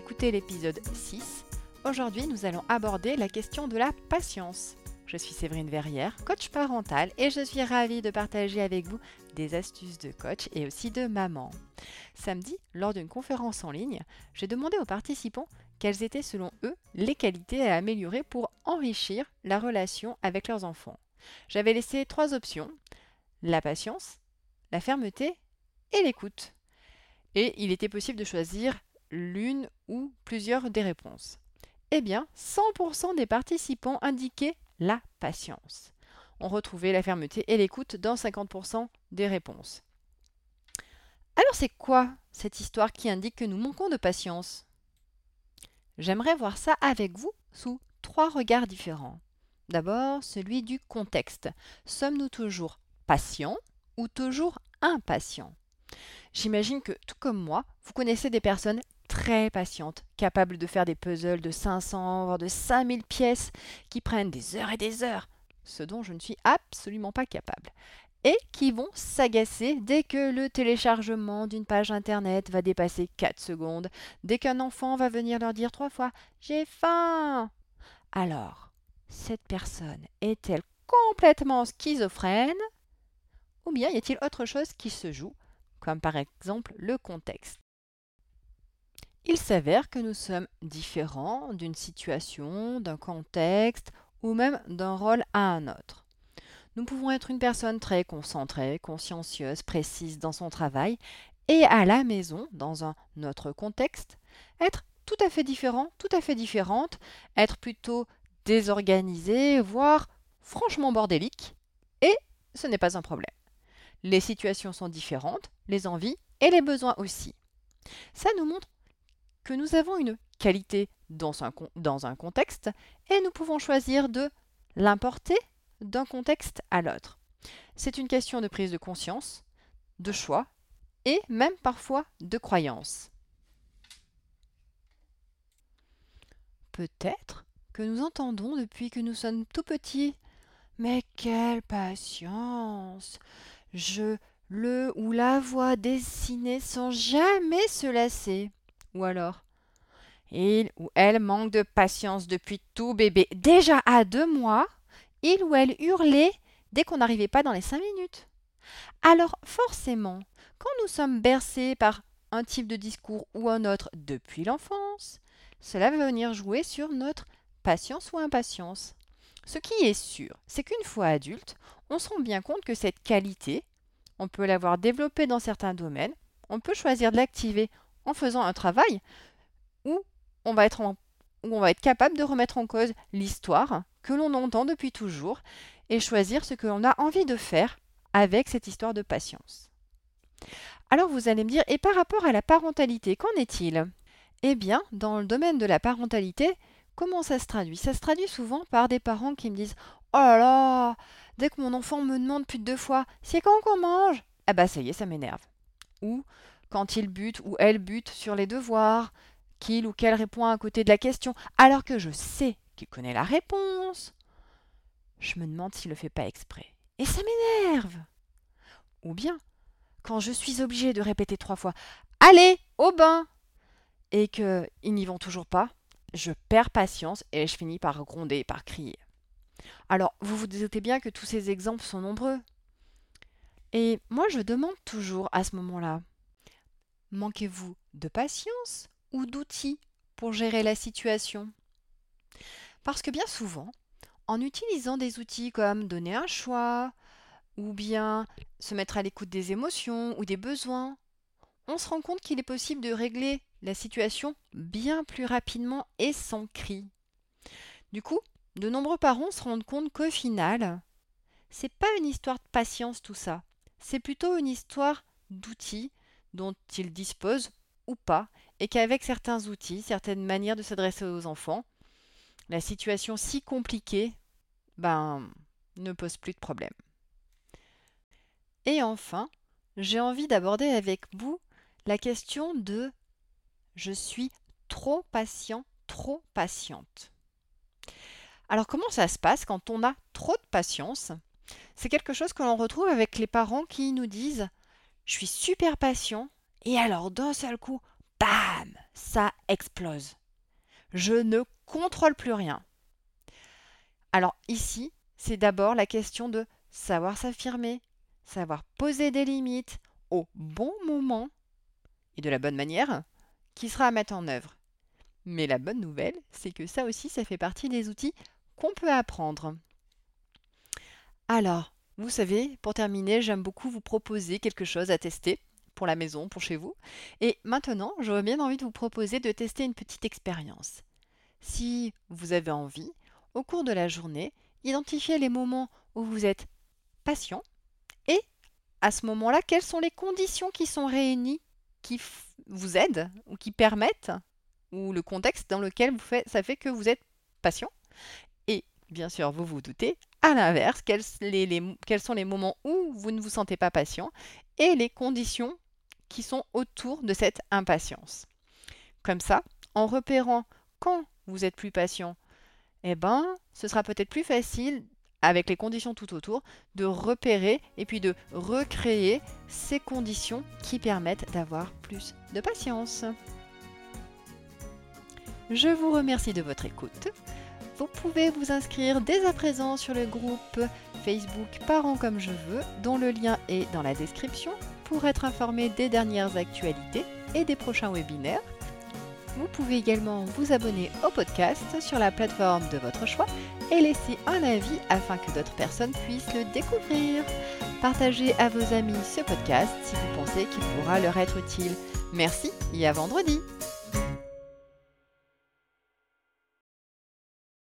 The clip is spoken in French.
écoutez l'épisode 6. Aujourd'hui, nous allons aborder la question de la patience. Je suis Séverine Verrière, coach parental, et je suis ravie de partager avec vous des astuces de coach et aussi de maman. Samedi, lors d'une conférence en ligne, j'ai demandé aux participants quelles étaient selon eux les qualités à améliorer pour enrichir la relation avec leurs enfants. J'avais laissé trois options, la patience, la fermeté et l'écoute. Et il était possible de choisir l'une ou plusieurs des réponses. Eh bien, 100% des participants indiquaient la patience. On retrouvait la fermeté et l'écoute dans 50% des réponses. Alors c'est quoi cette histoire qui indique que nous manquons de patience? J'aimerais voir ça avec vous sous trois regards différents. D'abord, celui du contexte. Sommes-nous toujours patients ou toujours impatients? J'imagine que, tout comme moi, vous connaissez des personnes très patientes, capables de faire des puzzles de 500, voire de 5000 pièces, qui prennent des heures et des heures, ce dont je ne suis absolument pas capable, et qui vont s'agacer dès que le téléchargement d'une page internet va dépasser 4 secondes, dès qu'un enfant va venir leur dire trois fois J'ai faim Alors, cette personne est-elle complètement schizophrène Ou bien y a-t-il autre chose qui se joue comme par exemple le contexte? Il s'avère que nous sommes différents d'une situation, d'un contexte ou même d'un rôle à un autre. Nous pouvons être une personne très concentrée, consciencieuse, précise dans son travail et à la maison, dans un autre contexte, être tout à fait différent, tout à fait différente, être plutôt désorganisée, voire franchement bordélique, et ce n'est pas un problème. Les situations sont différentes, les envies et les besoins aussi. Ça nous montre que nous avons une qualité dans un, contexte et nous pouvons choisir de l'importer d'un contexte à l'autre. C'est une question de prise de conscience, de choix et même parfois de croyance. Peut-être que nous entendons depuis que nous sommes tout petits. Mais quelle patience je le ou la vois dessiner sans jamais se lasser. Ou alors? Il ou elle manque de patience depuis tout bébé. Déjà à deux mois, il ou elle hurlait dès qu'on n'arrivait pas dans les cinq minutes. Alors forcément, quand nous sommes bercés par un type de discours ou un autre depuis l'enfance, cela va venir jouer sur notre patience ou impatience. Ce qui est sûr, c'est qu'une fois adulte, on se rend bien compte que cette qualité, on peut l'avoir développée dans certains domaines, on peut choisir de l'activer en faisant un travail où on va être, capable de remettre en cause l'histoire que l'on entend depuis toujours et choisir ce que l'on a envie de faire avec cette histoire de patience. Alors vous allez me dire, et par rapport à la parentalité, qu'en est-il? Eh bien, dans le domaine de la parentalité, comment ça se traduit? Ça se traduit souvent par des parents qui me disent Oh là là, dès que mon enfant me demande plus de deux fois C'est quand qu'on mange Ah bah ça y est, ça m'énerve. Ou quand il bute ou elle bute sur les devoirs, qu'il ou qu'elle répond à côté de la question, alors que je sais qu'il connaît la réponse. Je me demande s'il le fait pas exprès. Et ça m'énerve. Ou bien, quand je suis obligée de répéter trois fois Allez, au bain et qu'ils n'y vont toujours pas, je perds patience et je finis par gronder, par crier. Alors, vous vous doutez bien que tous ces exemples sont nombreux. Et moi, je demande toujours à ce moment-là, manquez-vous de patience ou d'outils pour gérer la situation? Parce que bien souvent, en utilisant des outils comme donner un choix, ou bien se mettre à l'écoute des émotions ou des besoins, on se rend compte qu'il est possible de régler la situation bien plus rapidement et sans cri. Du coup, de nombreux parents se rendent compte qu'au final, c'est pas une histoire de patience tout ça. C'est plutôt une histoire d'outils dont ils disposent ou pas, et qu'avec certains outils, certaines manières de s'adresser aux enfants, la situation si compliquée, ben, ne pose plus de problème. Et enfin, j'ai envie d'aborder avec vous la question de je suis trop patient, trop patiente. Alors comment ça se passe quand on a trop de patience? C'est quelque chose que l'on retrouve avec les parents qui nous disent Je suis super patient et alors d'un seul coup, bam ça explose. Je ne contrôle plus rien. Alors ici, c'est d'abord la question de savoir s'affirmer, savoir poser des limites au bon moment et de la bonne manière qui sera à mettre en œuvre. Mais la bonne nouvelle, c'est que ça aussi, ça fait partie des outils qu'on peut apprendre. Alors, vous savez, pour terminer, j'aime beaucoup vous proposer quelque chose à tester pour la maison, pour chez vous. Et maintenant, j'aurais bien envie de vous proposer de tester une petite expérience. Si vous avez envie, au cours de la journée, identifiez les moments où vous êtes patient et à ce moment-là, quelles sont les conditions qui sont réunies qui vous aident ou qui permettent ou le contexte dans lequel ça fait que vous êtes patient. Bien sûr, vous vous doutez, à l'inverse, quels, quels sont les moments où vous ne vous sentez pas patient et les conditions qui sont autour de cette impatience. Comme ça, en repérant quand vous êtes plus patient, eh ben, ce sera peut-être plus facile avec les conditions tout autour, de repérer et puis de recréer ces conditions qui permettent d'avoir plus de patience. Je vous remercie de votre écoute. Vous pouvez vous inscrire dès à présent sur le groupe Facebook Parents comme je veux, dont le lien est dans la description, pour être informé des dernières actualités et des prochains webinaires. Vous pouvez également vous abonner au podcast sur la plateforme de votre choix et laisser un avis afin que d'autres personnes puissent le découvrir. Partagez à vos amis ce podcast si vous pensez qu'il pourra leur être utile. Merci et à vendredi